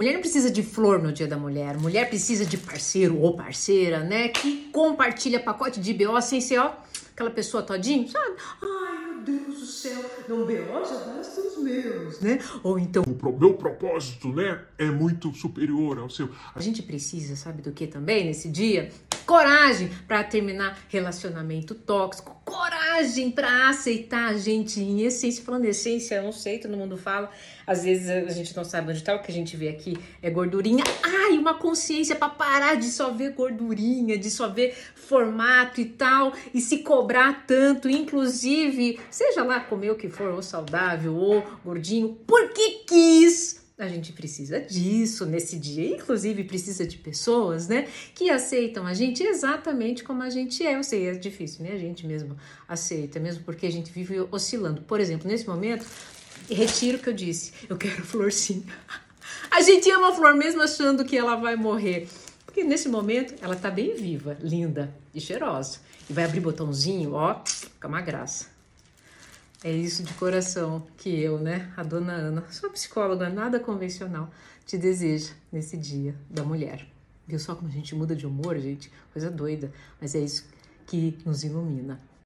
Mulher não precisa de flor no dia da mulher. Mulher precisa de parceiro ou parceira, né? Que compartilha pacote de BO sem ser, ó, aquela pessoa todinho, sabe? Ai, meu Deus do céu, não BO já basta os meus, né? Ou então, O meu propósito, né, é muito superior ao seu. a gente precisa, sabe do que também nesse dia? Coragem para terminar relacionamento tóxico, coragem para aceitar a gente em essência. Falando essência, eu não sei, todo mundo fala. Às vezes a gente não sabe onde tá, o que a gente vê aqui é gordurinha. Ai, uma consciência para parar de só ver gordurinha, de só ver formato e tal, e se cobrar tanto, inclusive, seja lá comer o que for, ou saudável, ou gordinho, porque quis. A gente precisa disso nesse dia, inclusive precisa de pessoas, né, que aceitam a gente exatamente como a gente é. Eu sei, é difícil, né? A gente mesmo aceita, mesmo porque a gente vive oscilando. Por exemplo, nesse momento, retiro o que eu disse. Eu quero flor sim. A gente ama a flor mesmo achando que ela vai morrer. Porque nesse momento ela tá bem viva, linda e cheirosa. E vai abrir botãozinho, ó, fica uma graça. É isso de coração que eu, né, a dona Ana, sua psicóloga nada convencional, te deseja nesse dia da mulher. Viu só como a gente muda de humor, gente? Coisa doida. Mas é isso que nos ilumina.